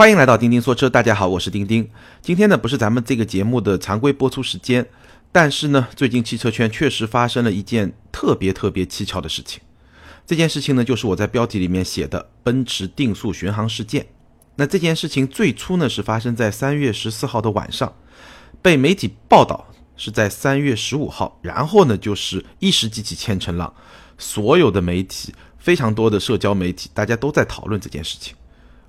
欢迎来到钉钉说车，大家好，我是钉钉。今天呢不是咱们这个节目的常规播出时间，但是呢，最近汽车圈确实发生了一件特别特别蹊跷的事情。这件事情呢，就是我在标题里面写的奔驰定速巡航事件。那这件事情最初呢是发生在三月十四号的晚上，被媒体报道是在三月十五号，然后呢就是一时激起千层浪，所有的媒体，非常多的社交媒体，大家都在讨论这件事情。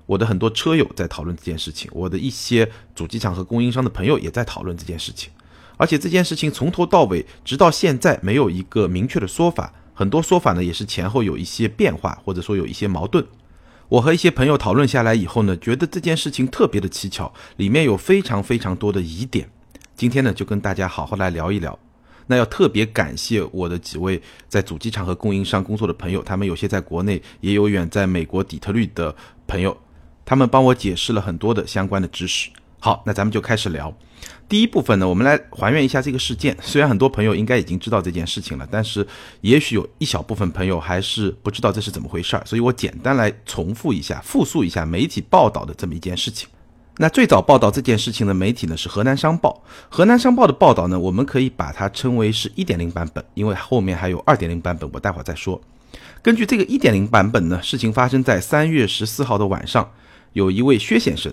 我的很多车友在讨论这件事情，我的一些主机厂和供应商的朋友也在讨论这件事情，而且这件事情从头到尾，直到现在没有一个明确的说法，很多说法呢也是前后有一些变化，或者说有一些矛盾。我和一些朋友讨论下来以后呢，觉得这件事情特别的蹊跷，里面有非常非常多的疑点。今天呢，就跟大家好好来聊一聊。那要特别感谢我的几位在主机厂和供应商工作的朋友，他们有些在国内，也有远在美国底特律的朋友。他们帮我解释了很多的相关的知识。好，那咱们就开始聊。第一部分呢，我们来还原一下这个事件。虽然很多朋友应该已经知道这件事情了，但是也许有一小部分朋友还是不知道这是怎么回事儿，所以我简单来重复一下、复述一下媒体报道的这么一件事情。那最早报道这件事情的媒体呢是河南商报。河南商报的报道呢，我们可以把它称为是一点零版本，因为后面还有二点零版本，我待会儿再说。根据这个一点零版本呢，事情发生在三月十四号的晚上。有一位薛先生，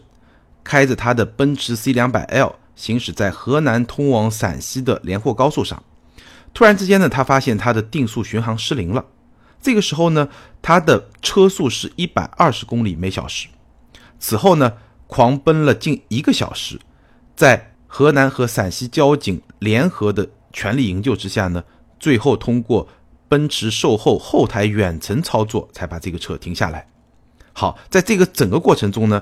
开着他的奔驰 C 两百 L 行驶在河南通往陕西的连霍高速上，突然之间呢，他发现他的定速巡航失灵了。这个时候呢，他的车速是一百二十公里每小时。此后呢，狂奔了近一个小时，在河南和陕西交警联合的全力营救之下呢，最后通过奔驰售后后台远程操作，才把这个车停下来。好，在这个整个过程中呢，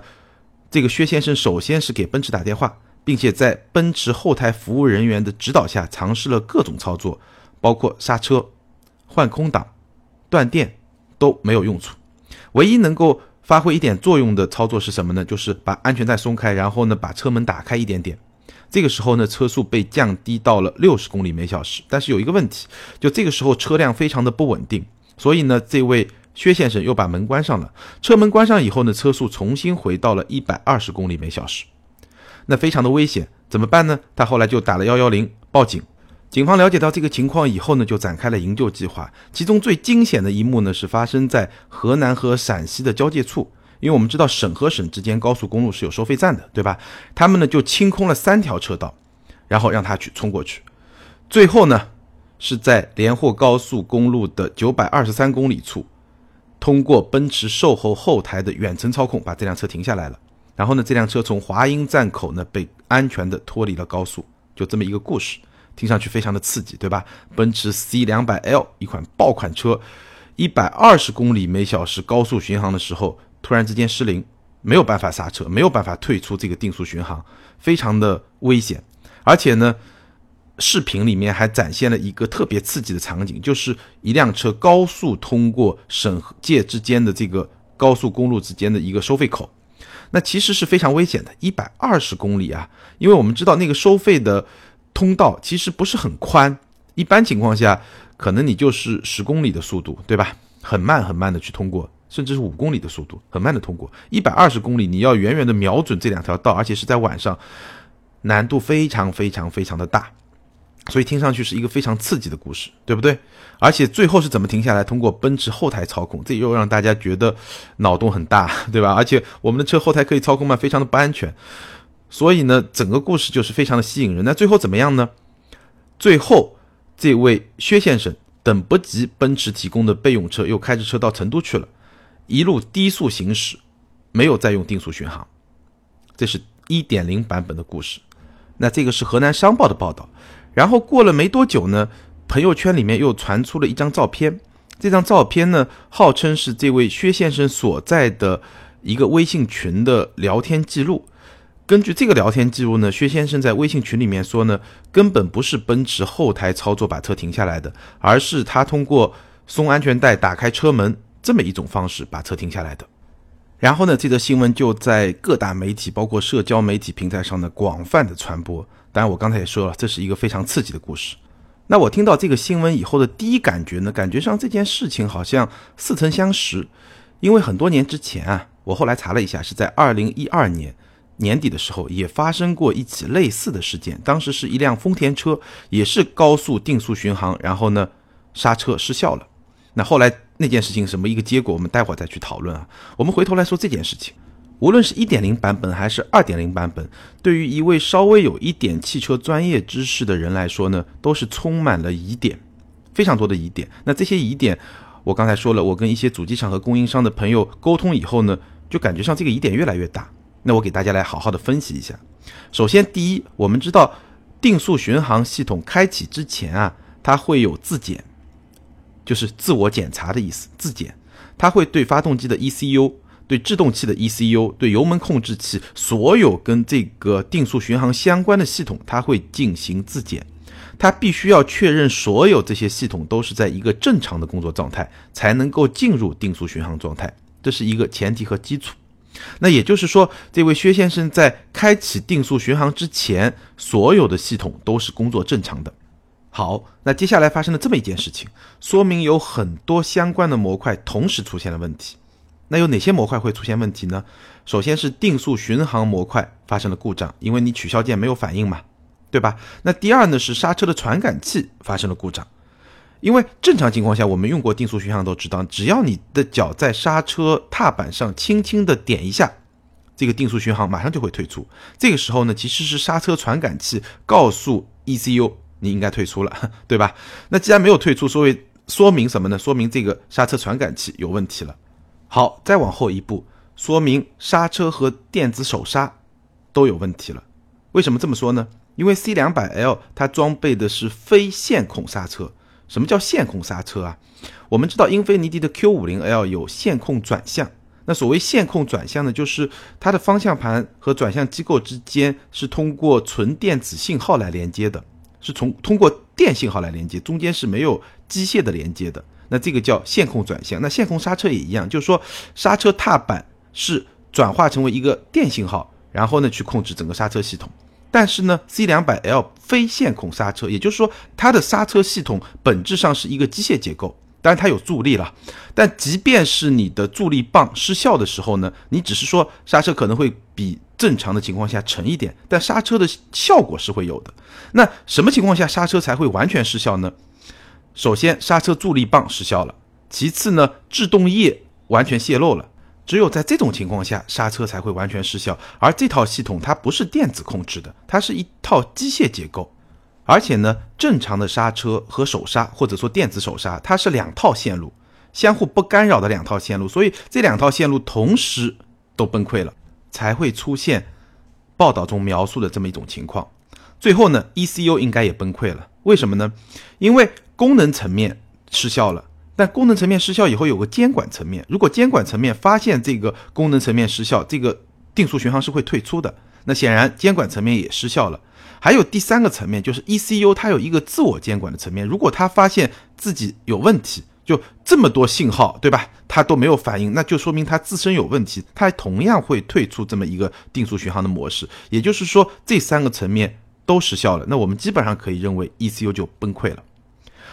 这个薛先生首先是给奔驰打电话，并且在奔驰后台服务人员的指导下，尝试了各种操作，包括刹车、换空挡、断电都没有用处。唯一能够发挥一点作用的操作是什么呢？就是把安全带松开，然后呢把车门打开一点点。这个时候呢，车速被降低到了六十公里每小时。但是有一个问题，就这个时候车辆非常的不稳定，所以呢，这位。薛先生又把门关上了，车门关上以后呢，车速重新回到了一百二十公里每小时，那非常的危险，怎么办呢？他后来就打了幺幺零报警，警方了解到这个情况以后呢，就展开了营救计划。其中最惊险的一幕呢，是发生在河南和陕西的交界处，因为我们知道省和省之间高速公路是有收费站的，对吧？他们呢就清空了三条车道，然后让他去冲过去，最后呢是在连霍高速公路的九百二十三公里处。通过奔驰售后后台的远程操控，把这辆车停下来了。然后呢，这辆车从华阴站口呢被安全的脱离了高速，就这么一个故事，听上去非常的刺激，对吧？奔驰 C 两百 L 一款爆款车，一百二十公里每小时高速巡航的时候，突然之间失灵，没有办法刹车，没有办法退出这个定速巡航，非常的危险，而且呢。视频里面还展现了一个特别刺激的场景，就是一辆车高速通过省界之间的这个高速公路之间的一个收费口，那其实是非常危险的，一百二十公里啊！因为我们知道那个收费的通道其实不是很宽，一般情况下可能你就是十公里的速度，对吧？很慢很慢的去通过，甚至是五公里的速度，很慢的通过一百二十公里，你要远远的瞄准这两条道，而且是在晚上，难度非常非常非常的大。所以听上去是一个非常刺激的故事，对不对？而且最后是怎么停下来？通过奔驰后台操控，这又让大家觉得脑洞很大，对吧？而且我们的车后台可以操控吗？非常的不安全。所以呢，整个故事就是非常的吸引人。那最后怎么样呢？最后这位薛先生等不及奔驰提供的备用车，又开着车到成都去了，一路低速行驶，没有再用定速巡航。这是一点零版本的故事。那这个是河南商报的报道。然后过了没多久呢，朋友圈里面又传出了一张照片。这张照片呢，号称是这位薛先生所在的一个微信群的聊天记录。根据这个聊天记录呢，薛先生在微信群里面说呢，根本不是奔驰后台操作把车停下来的，而是他通过松安全带、打开车门这么一种方式把车停下来的。然后呢，这则新闻就在各大媒体，包括社交媒体平台上呢，广泛的传播。当然，我刚才也说了，这是一个非常刺激的故事。那我听到这个新闻以后的第一感觉呢，感觉上这件事情好像似曾相识，因为很多年之前啊，我后来查了一下，是在二零一二年年底的时候也发生过一起类似的事件。当时是一辆丰田车，也是高速定速巡航，然后呢刹车失效了。那后来那件事情什么一个结果，我们待会儿再去讨论啊。我们回头来说这件事情，无论是一点零版本还是二点零版本，对于一位稍微有一点汽车专业知识的人来说呢，都是充满了疑点，非常多的疑点。那这些疑点，我刚才说了，我跟一些主机厂和供应商的朋友沟通以后呢，就感觉上这个疑点越来越大。那我给大家来好好的分析一下。首先，第一，我们知道定速巡航系统开启之前啊，它会有自检。就是自我检查的意思，自检，它会对发动机的 ECU、对制动器的 ECU、对油门控制器，所有跟这个定速巡航相关的系统，它会进行自检。它必须要确认所有这些系统都是在一个正常的工作状态，才能够进入定速巡航状态，这是一个前提和基础。那也就是说，这位薛先生在开启定速巡航之前，所有的系统都是工作正常的。好，那接下来发生了这么一件事情，说明有很多相关的模块同时出现了问题。那有哪些模块会出现问题呢？首先是定速巡航模块发生了故障，因为你取消键没有反应嘛，对吧？那第二呢是刹车的传感器发生了故障，因为正常情况下我们用过定速巡航都知道，只要你的脚在刹车踏板上轻轻的点一下，这个定速巡航马上就会退出。这个时候呢，其实是刹车传感器告诉 ECU。你应该退出了，对吧？那既然没有退出，所以说明什么呢？说明这个刹车传感器有问题了。好，再往后一步，说明刹车和电子手刹都有问题了。为什么这么说呢？因为 C 两百 L 它装备的是非线控刹车。什么叫线控刹车啊？我们知道英菲尼迪的 Q 五零 L 有线控转向。那所谓线控转向呢，就是它的方向盘和转向机构之间是通过纯电子信号来连接的。是从通过电信号来连接，中间是没有机械的连接的。那这个叫线控转向。那线控刹车也一样，就是说刹车踏板是转化成为一个电信号，然后呢去控制整个刹车系统。但是呢，C 两百 L 非线控刹车，也就是说它的刹车系统本质上是一个机械结构。当然它有助力了，但即便是你的助力棒失效的时候呢，你只是说刹车可能会比正常的情况下沉一点，但刹车的效果是会有的。那什么情况下刹车才会完全失效呢？首先，刹车助力棒失效了；其次呢，制动液完全泄漏了。只有在这种情况下，刹车才会完全失效。而这套系统它不是电子控制的，它是一套机械结构。而且呢，正常的刹车和手刹，或者说电子手刹，它是两套线路，相互不干扰的两套线路，所以这两套线路同时都崩溃了，才会出现报道中描述的这么一种情况。最后呢，ECU 应该也崩溃了。为什么呢？因为功能层面失效了，但功能层面失效以后有个监管层面，如果监管层面发现这个功能层面失效，这个定速巡航是会退出的。那显然监管层面也失效了。还有第三个层面，就是 ECU 它有一个自我监管的层面。如果它发现自己有问题，就这么多信号，对吧？它都没有反应，那就说明它自身有问题，它同样会退出这么一个定速巡航的模式。也就是说，这三个层面都失效了，那我们基本上可以认为 ECU 就崩溃了。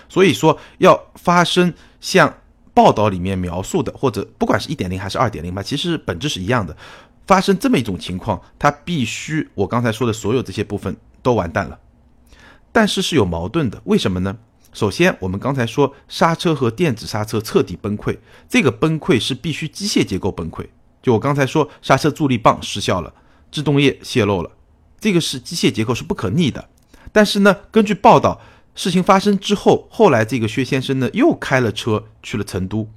所以说，要发生像报道里面描述的，或者不管是一点零还是二点零吧，其实本质是一样的。发生这么一种情况，它必须我刚才说的所有这些部分都完蛋了，但是是有矛盾的，为什么呢？首先，我们刚才说刹车和电子刹车彻底崩溃，这个崩溃是必须机械结构崩溃。就我刚才说，刹车助力棒失效了，制动液泄漏了，这个是机械结构是不可逆的。但是呢，根据报道，事情发生之后，后来这个薛先生呢又开了车去了成都，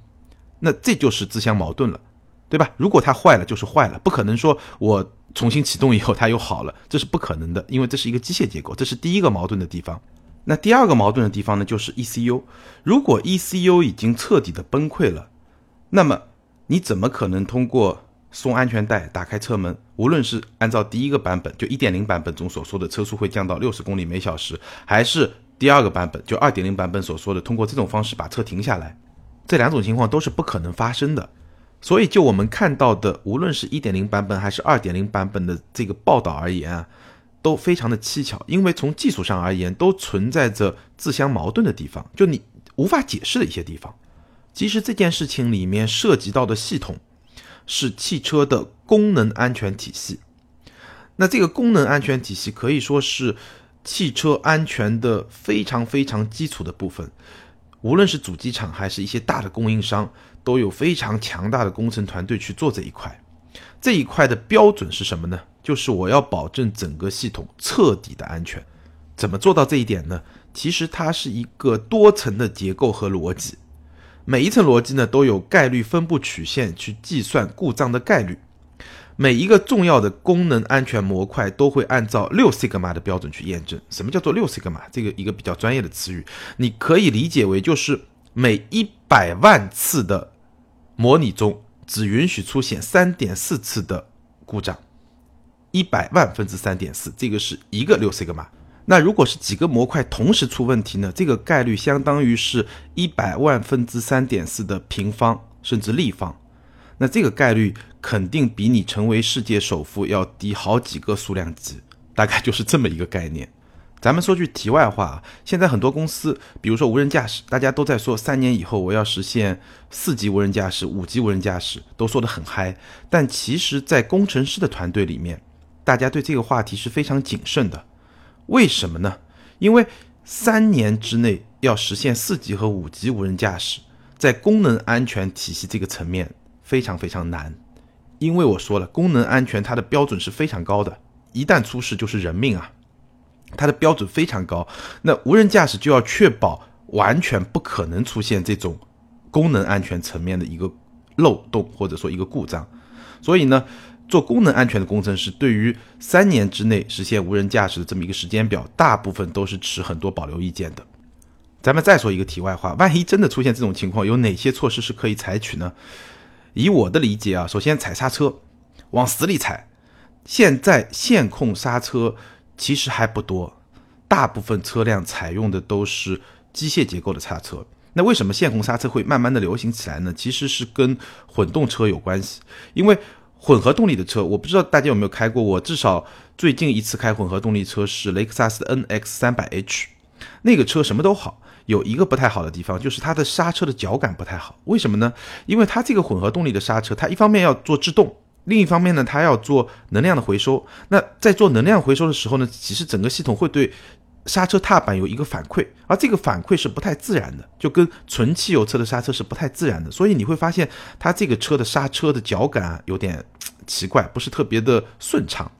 那这就是自相矛盾了。对吧？如果它坏了，就是坏了，不可能说我重新启动以后它又好了，这是不可能的，因为这是一个机械结构，这是第一个矛盾的地方。那第二个矛盾的地方呢，就是 ECU。如果 ECU 已经彻底的崩溃了，那么你怎么可能通过松安全带、打开车门，无论是按照第一个版本就1.0版本中所说的车速会降到六十公里每小时，还是第二个版本就2.0版本所说的通过这种方式把车停下来，这两种情况都是不可能发生的。所以，就我们看到的，无论是一点零版本还是二点零版本的这个报道而言啊，都非常的蹊跷，因为从技术上而言，都存在着自相矛盾的地方，就你无法解释的一些地方。其实这件事情里面涉及到的系统，是汽车的功能安全体系。那这个功能安全体系可以说是汽车安全的非常非常基础的部分。无论是主机厂还是一些大的供应商，都有非常强大的工程团队去做这一块。这一块的标准是什么呢？就是我要保证整个系统彻底的安全。怎么做到这一点呢？其实它是一个多层的结构和逻辑。每一层逻辑呢，都有概率分布曲线去计算故障的概率。每一个重要的功能安全模块都会按照六 sigma 的标准去验证。什么叫做六 sigma？这个一个比较专业的词语，你可以理解为就是每一百万次的模拟中，只允许出现三点四次的故障。一百万分之三点四，这个是一个六西格玛。那如果是几个模块同时出问题呢？这个概率相当于是一百万分之三点四的平方甚至立方，那这个概率肯定比你成为世界首富要低好几个数量级，大概就是这么一个概念。咱们说句题外话啊，现在很多公司，比如说无人驾驶，大家都在说三年以后我要实现四级无人驾驶、五级无人驾驶，都说得很嗨。但其实，在工程师的团队里面，大家对这个话题是非常谨慎的。为什么呢？因为三年之内要实现四级和五级无人驾驶，在功能安全体系这个层面非常非常难。因为我说了，功能安全它的标准是非常高的，一旦出事就是人命啊，它的标准非常高。那无人驾驶就要确保完全不可能出现这种功能安全层面的一个漏洞或者说一个故障，所以呢。做功能安全的工程师，对于三年之内实现无人驾驶的这么一个时间表，大部分都是持很多保留意见的。咱们再说一个题外话，万一真的出现这种情况，有哪些措施是可以采取呢？以我的理解啊，首先踩刹车，往死里踩。现在线控刹车其实还不多，大部分车辆采用的都是机械结构的刹车。那为什么线控刹车会慢慢的流行起来呢？其实是跟混动车有关系，因为。混合动力的车，我不知道大家有没有开过。我至少最近一次开混合动力车是雷克萨斯的 NX 三百 H，那个车什么都好，有一个不太好的地方就是它的刹车的脚感不太好。为什么呢？因为它这个混合动力的刹车，它一方面要做制动，另一方面呢，它要做能量的回收。那在做能量回收的时候呢，其实整个系统会对。刹车踏板有一个反馈，而这个反馈是不太自然的，就跟纯汽油车的刹车是不太自然的，所以你会发现它这个车的刹车的脚感有点奇怪，不是特别的顺畅。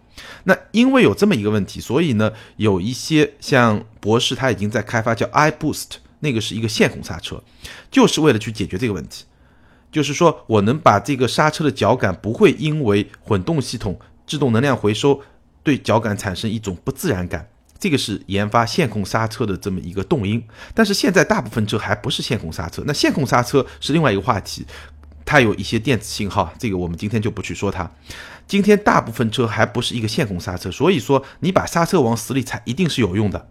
那因为有这么一个问题，所以呢，有一些像博士他已经在开发叫 iBoost，那个是一个线控刹车，就是为了去解决这个问题，就是说我能把这个刹车的脚感不会因为混动系统制动能量回收对脚感产生一种不自然感。这个是研发线控刹车的这么一个动因，但是现在大部分车还不是线控刹车。那线控刹车是另外一个话题，它有一些电子信号，这个我们今天就不去说它。今天大部分车还不是一个线控刹车，所以说你把刹车往死里踩一定是有用的，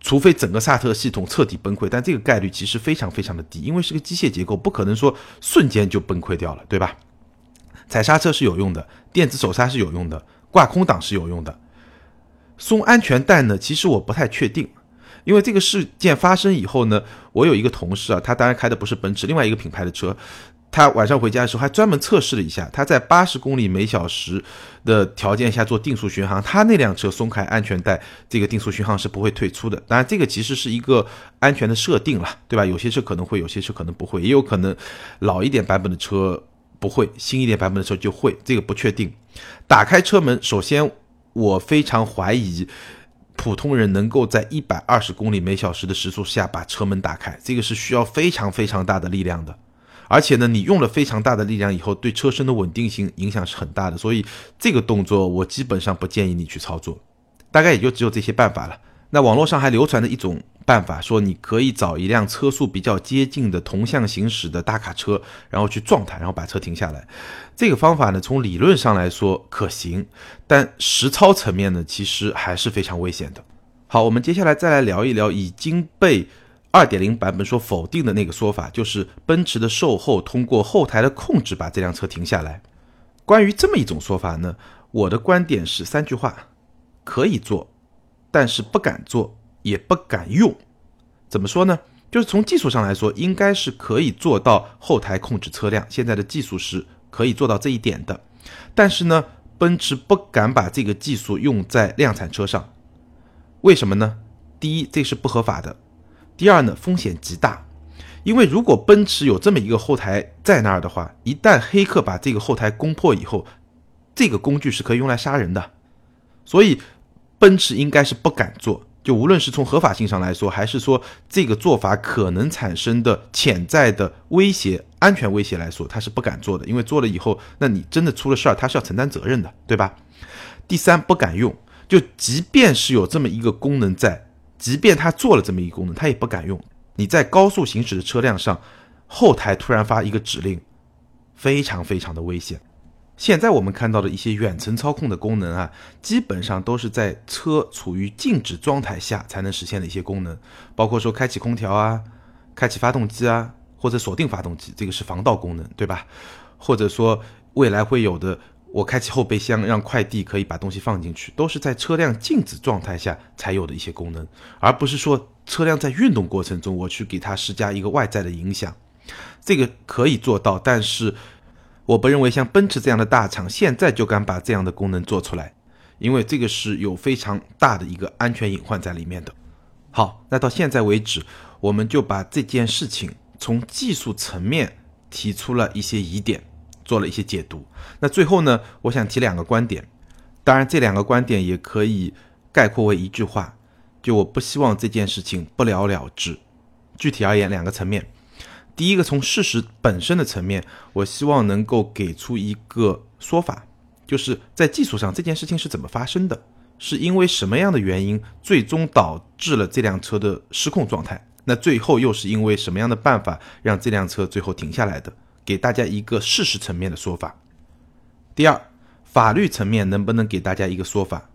除非整个刹车系统彻底崩溃，但这个概率其实非常非常的低，因为是个机械结构，不可能说瞬间就崩溃掉了，对吧？踩刹车是有用的，电子手刹是有用的，挂空挡是有用的。松安全带呢？其实我不太确定，因为这个事件发生以后呢，我有一个同事啊，他当然开的不是奔驰，另外一个品牌的车，他晚上回家的时候还专门测试了一下，他在八十公里每小时的条件下做定速巡航，他那辆车松开安全带，这个定速巡航是不会退出的。当然，这个其实是一个安全的设定了，对吧？有些车可能会，有些车可能不会，也有可能老一点版本的车不会，新一点版本的车就会，这个不确定。打开车门，首先。我非常怀疑，普通人能够在一百二十公里每小时的时速下把车门打开，这个是需要非常非常大的力量的。而且呢，你用了非常大的力量以后，对车身的稳定性影响是很大的。所以这个动作我基本上不建议你去操作，大概也就只有这些办法了。那网络上还流传着一种。办法说，你可以找一辆车速比较接近的同向行驶的大卡车，然后去撞它，然后把车停下来。这个方法呢，从理论上来说可行，但实操层面呢，其实还是非常危险的。好，我们接下来再来聊一聊已经被2.0版本所否定的那个说法，就是奔驰的售后通过后台的控制把这辆车停下来。关于这么一种说法呢，我的观点是三句话：可以做，但是不敢做。也不敢用，怎么说呢？就是从技术上来说，应该是可以做到后台控制车辆。现在的技术是可以做到这一点的。但是呢，奔驰不敢把这个技术用在量产车上，为什么呢？第一，这是不合法的；第二呢，风险极大。因为如果奔驰有这么一个后台在那儿的话，一旦黑客把这个后台攻破以后，这个工具是可以用来杀人的。所以，奔驰应该是不敢做。就无论是从合法性上来说，还是说这个做法可能产生的潜在的威胁、安全威胁来说，他是不敢做的。因为做了以后，那你真的出了事儿，他是要承担责任的，对吧？第三，不敢用。就即便是有这么一个功能在，即便他做了这么一个功能，他也不敢用。你在高速行驶的车辆上，后台突然发一个指令，非常非常的危险。现在我们看到的一些远程操控的功能啊，基本上都是在车处于静止状态下才能实现的一些功能，包括说开启空调啊、开启发动机啊，或者锁定发动机，这个是防盗功能，对吧？或者说未来会有的，我开启后备箱让快递可以把东西放进去，都是在车辆静止状态下才有的一些功能，而不是说车辆在运动过程中我去给它施加一个外在的影响，这个可以做到，但是。我不认为像奔驰这样的大厂现在就敢把这样的功能做出来，因为这个是有非常大的一个安全隐患在里面的。好，那到现在为止，我们就把这件事情从技术层面提出了一些疑点，做了一些解读。那最后呢，我想提两个观点，当然这两个观点也可以概括为一句话，就我不希望这件事情不了了之。具体而言，两个层面。第一个，从事实本身的层面，我希望能够给出一个说法，就是在技术上这件事情是怎么发生的，是因为什么样的原因最终导致了这辆车的失控状态？那最后又是因为什么样的办法让这辆车最后停下来的？给大家一个事实层面的说法。第二，法律层面能不能给大家一个说法？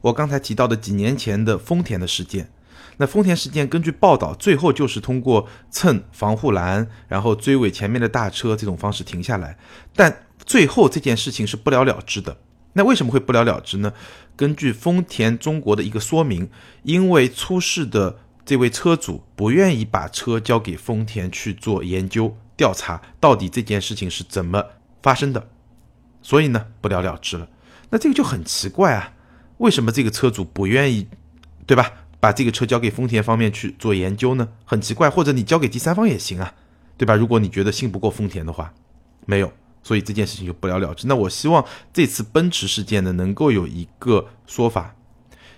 我刚才提到的几年前的丰田的事件。那丰田事件根据报道，最后就是通过蹭防护栏，然后追尾前面的大车这种方式停下来，但最后这件事情是不了了之的。那为什么会不了了之呢？根据丰田中国的一个说明，因为出事的这位车主不愿意把车交给丰田去做研究调查，到底这件事情是怎么发生的，所以呢不了了之了。那这个就很奇怪啊，为什么这个车主不愿意，对吧？把这个车交给丰田方面去做研究呢，很奇怪。或者你交给第三方也行啊，对吧？如果你觉得信不过丰田的话，没有，所以这件事情就不了了之。那我希望这次奔驰事件呢，能够有一个说法，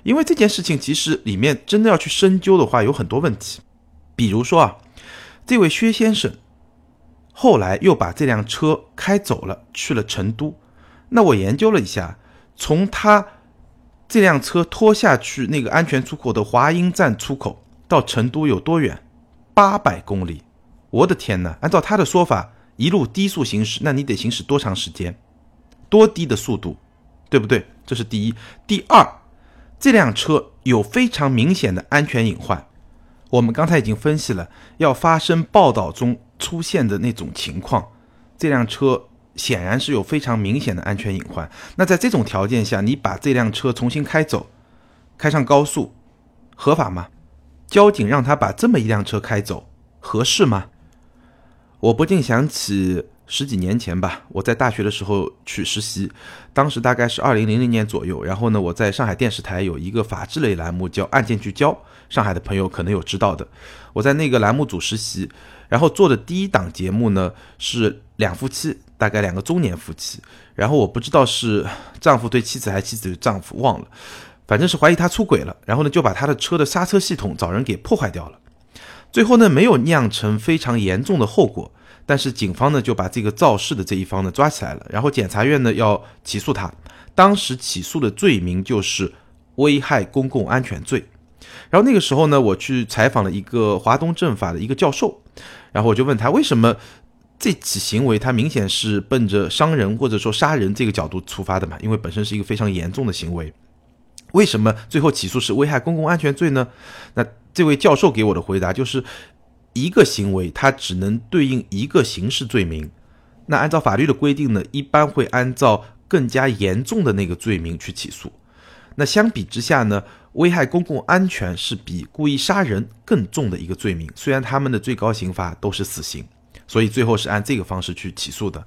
因为这件事情其实里面真的要去深究的话，有很多问题。比如说啊，这位薛先生后来又把这辆车开走了，去了成都。那我研究了一下，从他。这辆车拖下去那个安全出口的华阴站出口到成都有多远？八百公里！我的天哪！按照他的说法，一路低速行驶，那你得行驶多长时间？多低的速度，对不对？这是第一。第二，这辆车有非常明显的安全隐患。我们刚才已经分析了，要发生报道中出现的那种情况，这辆车。显然是有非常明显的安全隐患。那在这种条件下，你把这辆车重新开走，开上高速，合法吗？交警让他把这么一辆车开走，合适吗？我不禁想起十几年前吧，我在大学的时候去实习，当时大概是二零零零年左右。然后呢，我在上海电视台有一个法制类栏目叫《案件聚焦》，上海的朋友可能有知道的。我在那个栏目组实习，然后做的第一档节目呢是两夫妻。大概两个中年夫妻，然后我不知道是丈夫对妻子还是妻子对丈夫忘了，反正是怀疑他出轨了，然后呢就把他的车的刹车系统找人给破坏掉了，最后呢没有酿成非常严重的后果，但是警方呢就把这个肇事的这一方呢抓起来了，然后检察院呢要起诉他，当时起诉的罪名就是危害公共安全罪，然后那个时候呢我去采访了一个华东政法的一个教授，然后我就问他为什么。这起行为，它明显是奔着伤人或者说杀人这个角度出发的嘛？因为本身是一个非常严重的行为，为什么最后起诉是危害公共安全罪呢？那这位教授给我的回答就是，一个行为它只能对应一个刑事罪名，那按照法律的规定呢，一般会按照更加严重的那个罪名去起诉。那相比之下呢，危害公共安全是比故意杀人更重的一个罪名，虽然他们的最高刑罚都是死刑。所以最后是按这个方式去起诉的。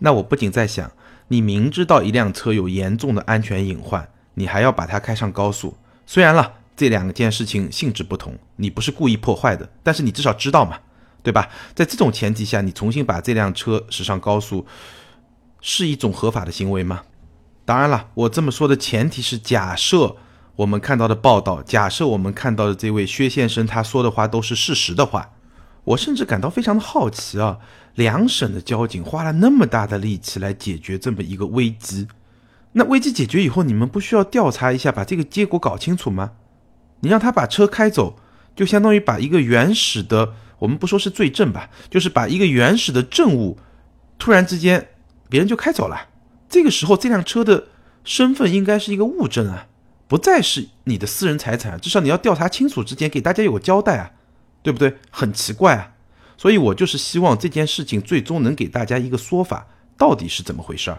那我不仅在想，你明知道一辆车有严重的安全隐患，你还要把它开上高速。虽然了，这两件事情性质不同，你不是故意破坏的，但是你至少知道嘛，对吧？在这种前提下，你重新把这辆车驶上高速，是一种合法的行为吗？当然了，我这么说的前提是假设我们看到的报道，假设我们看到的这位薛先生他说的话都是事实的话，我甚至感到非常的好奇啊！两省的交警花了那么大的力气来解决这么一个危机，那危机解决以后，你们不需要调查一下，把这个结果搞清楚吗？你让他把车开走，就相当于把一个原始的，我们不说是罪证吧，就是把一个原始的证物，突然之间别人就开走了。这个时候，这辆车的身份应该是一个物证啊，不再是你的私人财产。至少你要调查清楚之前，给大家有个交代啊，对不对？很奇怪啊，所以我就是希望这件事情最终能给大家一个说法，到底是怎么回事儿？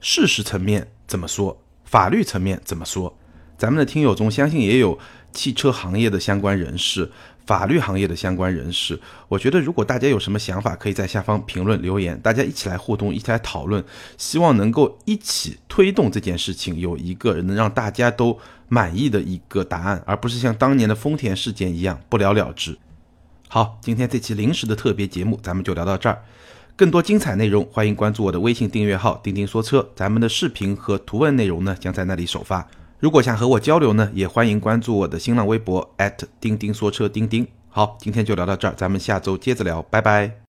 事实层面怎么说？法律层面怎么说？咱们的听友中，相信也有汽车行业的相关人士。法律行业的相关人士，我觉得如果大家有什么想法，可以在下方评论留言，大家一起来互动，一起来讨论，希望能够一起推动这件事情，有一个能让大家都满意的一个答案，而不是像当年的丰田事件一样不了了之。好，今天这期临时的特别节目，咱们就聊到这儿。更多精彩内容，欢迎关注我的微信订阅号“钉钉说车”，咱们的视频和图文内容呢，将在那里首发。如果想和我交流呢，也欢迎关注我的新浪微博钉钉说车钉钉。好，今天就聊到这儿，咱们下周接着聊，拜拜。